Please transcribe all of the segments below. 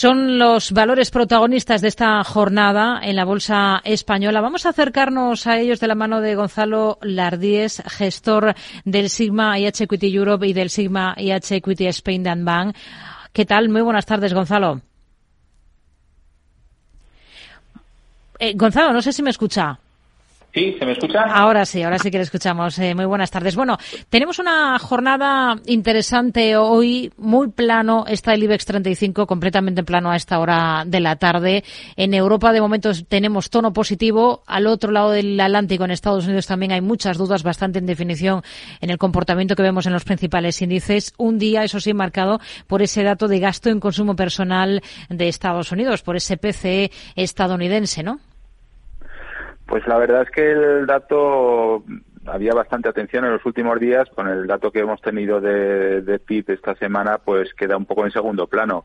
Son los valores protagonistas de esta jornada en la Bolsa Española. Vamos a acercarnos a ellos de la mano de Gonzalo Lardíez, gestor del Sigma IH Equity Europe y del Sigma IH Equity Spain Dan Bank. ¿Qué tal? Muy buenas tardes, Gonzalo. Eh, Gonzalo, no sé si me escucha. Sí, ¿se me escucha? Ahora sí, ahora sí que le escuchamos. Eh, muy buenas tardes. Bueno, tenemos una jornada interesante hoy, muy plano. Está el IBEX 35 completamente plano a esta hora de la tarde. En Europa, de momento, tenemos tono positivo. Al otro lado del Atlántico, en Estados Unidos, también hay muchas dudas bastante en definición en el comportamiento que vemos en los principales índices. Un día, eso sí, marcado por ese dato de gasto en consumo personal de Estados Unidos, por ese PCE estadounidense, ¿no? Pues la verdad es que el dato había bastante atención en los últimos días con el dato que hemos tenido de, de PIB esta semana, pues queda un poco en segundo plano.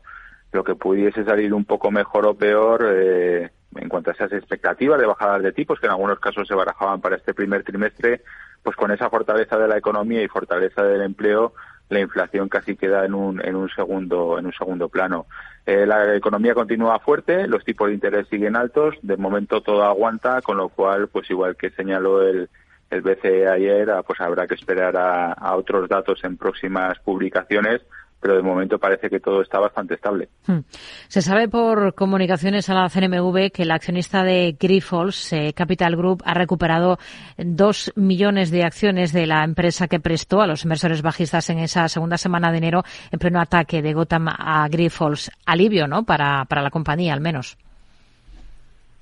Lo que pudiese salir un poco mejor o peor eh, en cuanto a esas expectativas de bajadas de tipos que en algunos casos se barajaban para este primer trimestre, pues con esa fortaleza de la economía y fortaleza del empleo, la inflación casi queda en un, en un segundo en un segundo plano. Eh, la economía continúa fuerte, los tipos de interés siguen altos, de momento todo aguanta, con lo cual, pues igual que señaló el, el BCE ayer, ah, pues habrá que esperar a otros datos en próximas publicaciones pero de momento parece que todo está bastante estable. Hmm. Se sabe por comunicaciones a la CNMV que el accionista de Grifols, eh, Capital Group, ha recuperado dos millones de acciones de la empresa que prestó a los inversores bajistas en esa segunda semana de enero en pleno ataque de Gotham a Grifols. Alivio, ¿no? Para, para la compañía, al menos.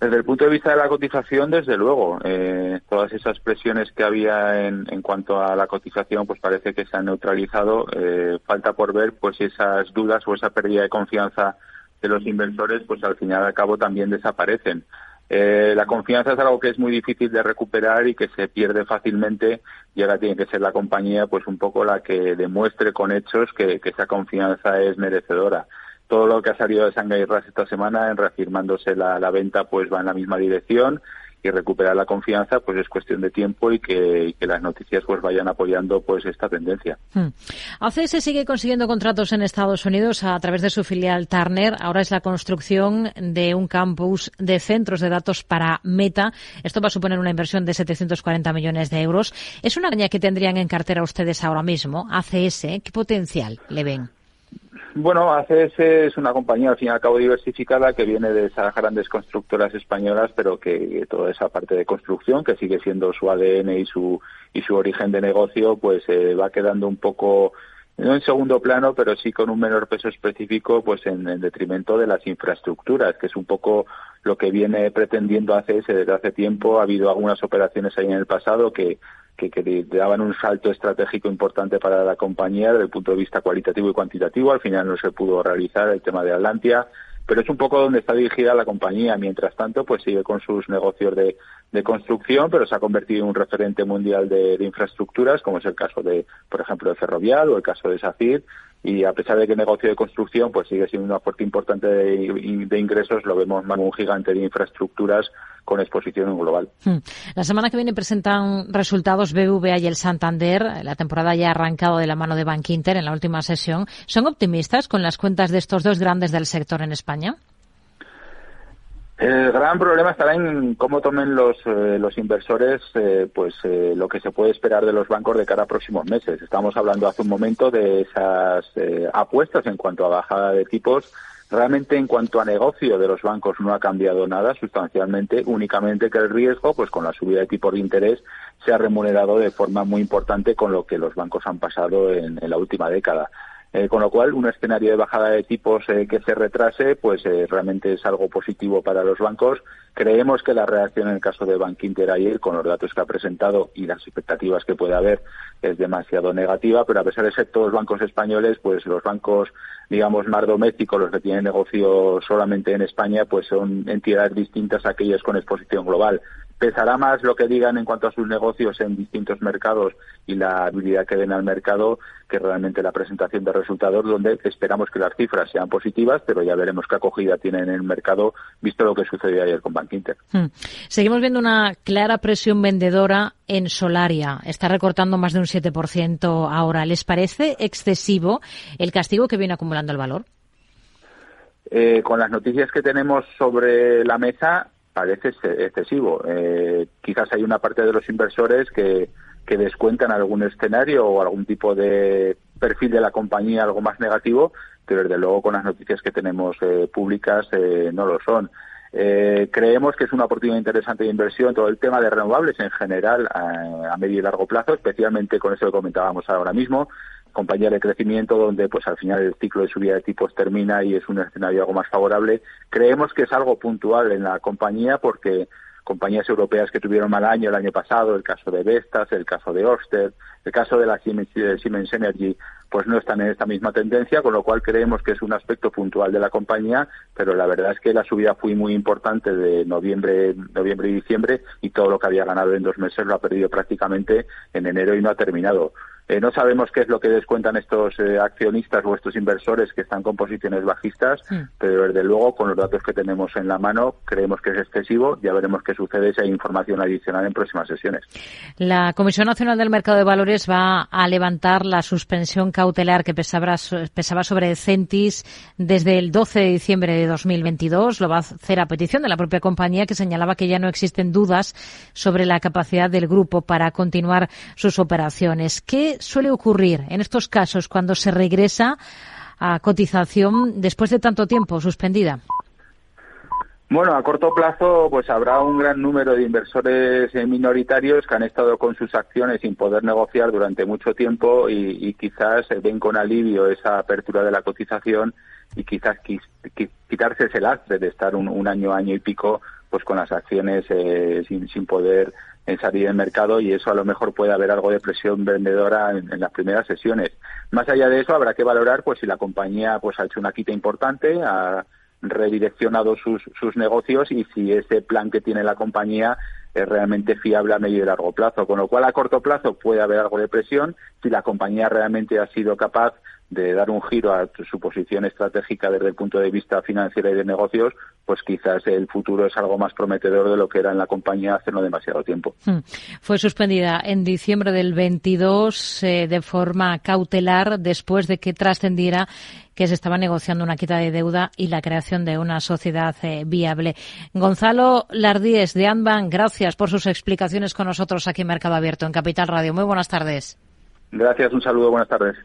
Desde el punto de vista de la cotización, desde luego, eh, todas esas presiones que había en, cuanto a la cotización, pues parece que se han neutralizado. Eh, falta por ver, pues esas dudas o esa pérdida de confianza de los inversores, pues al final y al cabo también desaparecen. Eh, la confianza es algo que es muy difícil de recuperar y que se pierde fácilmente y ahora tiene que ser la compañía, pues un poco la que demuestre con hechos que esa confianza es merecedora todo lo que ha salido de Shanghai RAS esta semana, en reafirmándose la, venta, pues va en la misma dirección y recuperar la confianza, pues es cuestión de tiempo y que, las noticias pues vayan apoyando pues esta tendencia. Hmm. ACS sigue consiguiendo contratos en Estados Unidos a través de su filial Turner. Ahora es la construcción de un campus de centros de datos para Meta. Esto va a suponer una inversión de 740 millones de euros. Es una caña que tendrían en cartera ustedes ahora mismo. ACS, ¿qué potencial le ven? Bueno, ACS es una compañía al fin y al cabo diversificada que viene de esas grandes constructoras españolas, pero que toda esa parte de construcción, que sigue siendo su ADN y su, y su origen de negocio, pues eh, va quedando un poco no en segundo plano, pero sí con un menor peso específico, pues en, en, detrimento de las infraestructuras, que es un poco lo que viene pretendiendo ACS desde hace tiempo. Ha habido algunas operaciones ahí en el pasado que que, que daban un salto estratégico importante para la compañía desde el punto de vista cualitativo y cuantitativo. Al final no se pudo realizar el tema de Atlantia, pero es un poco donde está dirigida la compañía. Mientras tanto, pues sigue con sus negocios de, de construcción, pero se ha convertido en un referente mundial de, de, infraestructuras, como es el caso de, por ejemplo, de Ferrovial o el caso de SACIR, y a pesar de que el negocio de construcción pues sigue siendo una fuerte importante de, de ingresos, lo vemos más un gigante de infraestructuras con exposición global. Hmm. La semana que viene presentan resultados BBVA y el Santander. La temporada ya ha arrancado de la mano de Bank Inter en la última sesión. ¿Son optimistas con las cuentas de estos dos grandes del sector en España? El gran problema estará en cómo tomen los, eh, los inversores eh, pues eh, lo que se puede esperar de los bancos de cara a próximos meses. Estamos hablando hace un momento de esas apuestas en cuanto a bajada de tipos. Realmente en cuanto a negocio de los bancos no ha cambiado nada sustancialmente, únicamente que el riesgo, pues con la subida de tipos de interés, se ha remunerado de forma muy importante con lo que los bancos han pasado en la última década. Eh, con lo cual, un escenario de bajada de tipos eh, que se retrase, pues eh, realmente es algo positivo para los bancos. Creemos que la reacción en el caso de Bank Inter ayer, con los datos que ha presentado y las expectativas que puede haber, es demasiado negativa, pero a pesar de ser todos bancos españoles, pues los bancos, digamos, más domésticos, los que tienen negocio solamente en España, pues son entidades distintas a aquellas con exposición global pesará más lo que digan en cuanto a sus negocios en distintos mercados y la habilidad que den al mercado que realmente la presentación de resultados donde esperamos que las cifras sean positivas, pero ya veremos qué acogida tienen en el mercado visto lo que sucedió ayer con Bank Inter. Hmm. Seguimos viendo una clara presión vendedora en Solaria. Está recortando más de un 7% ahora. ¿Les parece excesivo el castigo que viene acumulando el valor? Eh, con las noticias que tenemos sobre la mesa, parece excesivo. Eh, quizás hay una parte de los inversores que, que descuentan algún escenario o algún tipo de perfil de la compañía algo más negativo, pero desde luego con las noticias que tenemos eh, públicas eh, no lo son. Eh, creemos que es una oportunidad interesante de inversión todo el tema de renovables en general a, a, medio y largo plazo, especialmente con eso que comentábamos ahora mismo, compañía de crecimiento donde pues al final el ciclo de subida de tipos termina y es un escenario algo más favorable. Creemos que es algo puntual en la compañía porque compañías europeas que tuvieron mal año el año pasado, el caso de Vestas, el caso de Orsted, el caso de la Siemens Energy, pues no están en esta misma tendencia, con lo cual creemos que es un aspecto puntual de la compañía, pero la verdad es que la subida fue muy importante de noviembre, noviembre y diciembre y todo lo que había ganado en dos meses lo ha perdido prácticamente en enero y no ha terminado. Eh, no sabemos qué es lo que descuentan estos eh, accionistas o estos inversores que están con posiciones bajistas, sí. pero desde luego con los datos que tenemos en la mano creemos que es excesivo. Ya veremos qué sucede si hay información adicional en próximas sesiones. La Comisión Nacional del Mercado de Valores va a levantar la suspensión cautelar que pesaba, pesaba sobre Centis desde el 12 de diciembre de 2022. Lo va a hacer a petición de la propia compañía que señalaba que ya no existen dudas sobre la capacidad del grupo para continuar sus operaciones. ¿Qué suele ocurrir en estos casos cuando se regresa a cotización después de tanto tiempo suspendida? Bueno, a corto plazo, pues habrá un gran número de inversores minoritarios que han estado con sus acciones sin poder negociar durante mucho tiempo y, quizás ven con alivio esa apertura de la cotización y quizás quitarse ese lastre de estar un, un, año, año y pico, pues con las acciones eh, sin, sin poder en salir del mercado y eso a lo mejor puede haber algo de presión vendedora en, las primeras sesiones. Más allá de eso, habrá que valorar pues si la compañía pues ha hecho una quita importante, ha redireccionado sus, sus negocios y si ese plan que tiene la compañía es realmente fiable a medio y largo plazo. Con lo cual, a corto plazo puede haber algo de presión si la compañía realmente ha sido capaz de dar un giro a su posición estratégica desde el punto de vista financiero y de negocios, pues quizás el futuro es algo más prometedor de lo que era en la compañía hace no demasiado tiempo. Hmm. Fue suspendida en diciembre del 22 eh, de forma cautelar después de que trascendiera que se estaba negociando una quita de deuda y la creación de una sociedad eh, viable. Gonzalo Lardíez de Anban, gracias por sus explicaciones con nosotros aquí en Mercado Abierto en Capital Radio. Muy buenas tardes. Gracias, un saludo, buenas tardes.